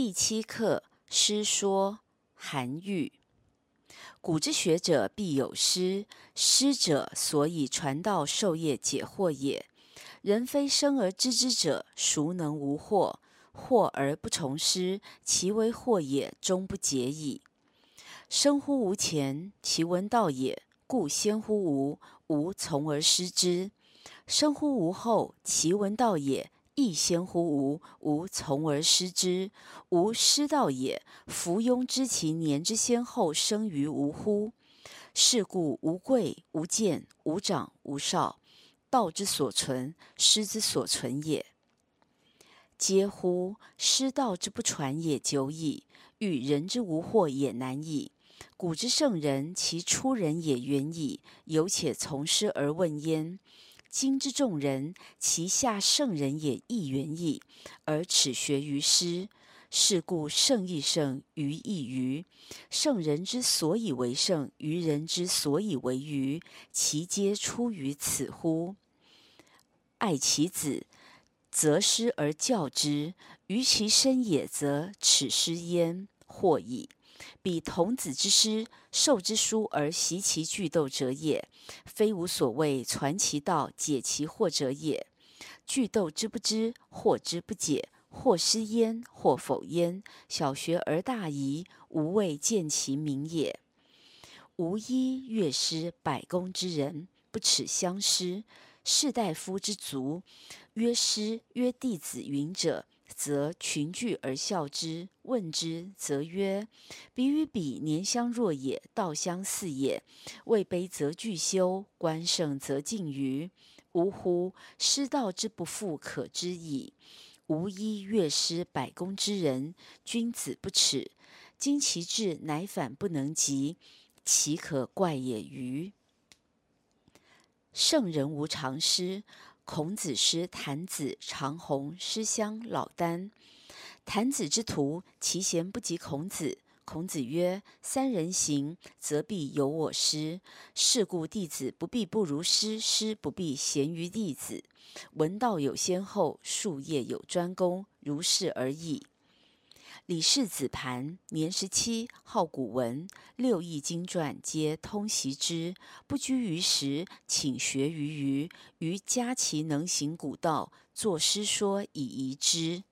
第七课师说韩愈。古之学者必有师，师者，所以传道授业解惑也。人非生而知之者，孰能无惑？惑而不从师，其为惑也，终不解矣。生乎吾前，其闻道也，故先乎吾，吾从而师之；生乎吾后，其闻道也，亦先乎吾，吾从而师之。吾师道也，夫庸知其年之先后生于吾乎？是故无贵无贱，无长无少，道之所存，师之所存也。嗟乎！师道之不传也久矣，欲人之无惑也难矣。古之圣人，其出人也远矣，犹且从师而问焉。今之众人，其下圣人也亦远矣，而耻学于师。是故圣亦圣，愚亦愚。圣人之所以为圣，愚人之所以为愚，其皆出于此乎？爱其子，择师而教之；于其身也，则耻师焉，惑矣。彼童子之师，授之书而习其句读者也，非吾所谓传其道、解其惑者也。句读之不知，惑之不解。或师焉，或否焉。小学而大遗，吾未见其明也。吾一乐师百工之人，不耻相师。士大夫之族，曰师曰弟子云者，则群聚而笑之。问之，则曰：彼与彼年相若也，道相似也。位卑则俱羞，官盛则近谀。呜呼！师道之不复可知矣。吾一乐师百工之人，君子不耻。今其志乃反不能及，其可怪也歟？圣人无常师。孔子师郯子、长虹、师襄、老聃。郯子之徒，其贤不及孔子。孔子曰：“三人行，则必有我师。是故弟子不必不如师，师不必贤于弟子。闻道有先后，术业有专攻，如是而已。”李氏子盘年十七，好古文，六艺经传皆通习之，不拘于时，请学于余。余嘉其能行古道，作诗说以遗之。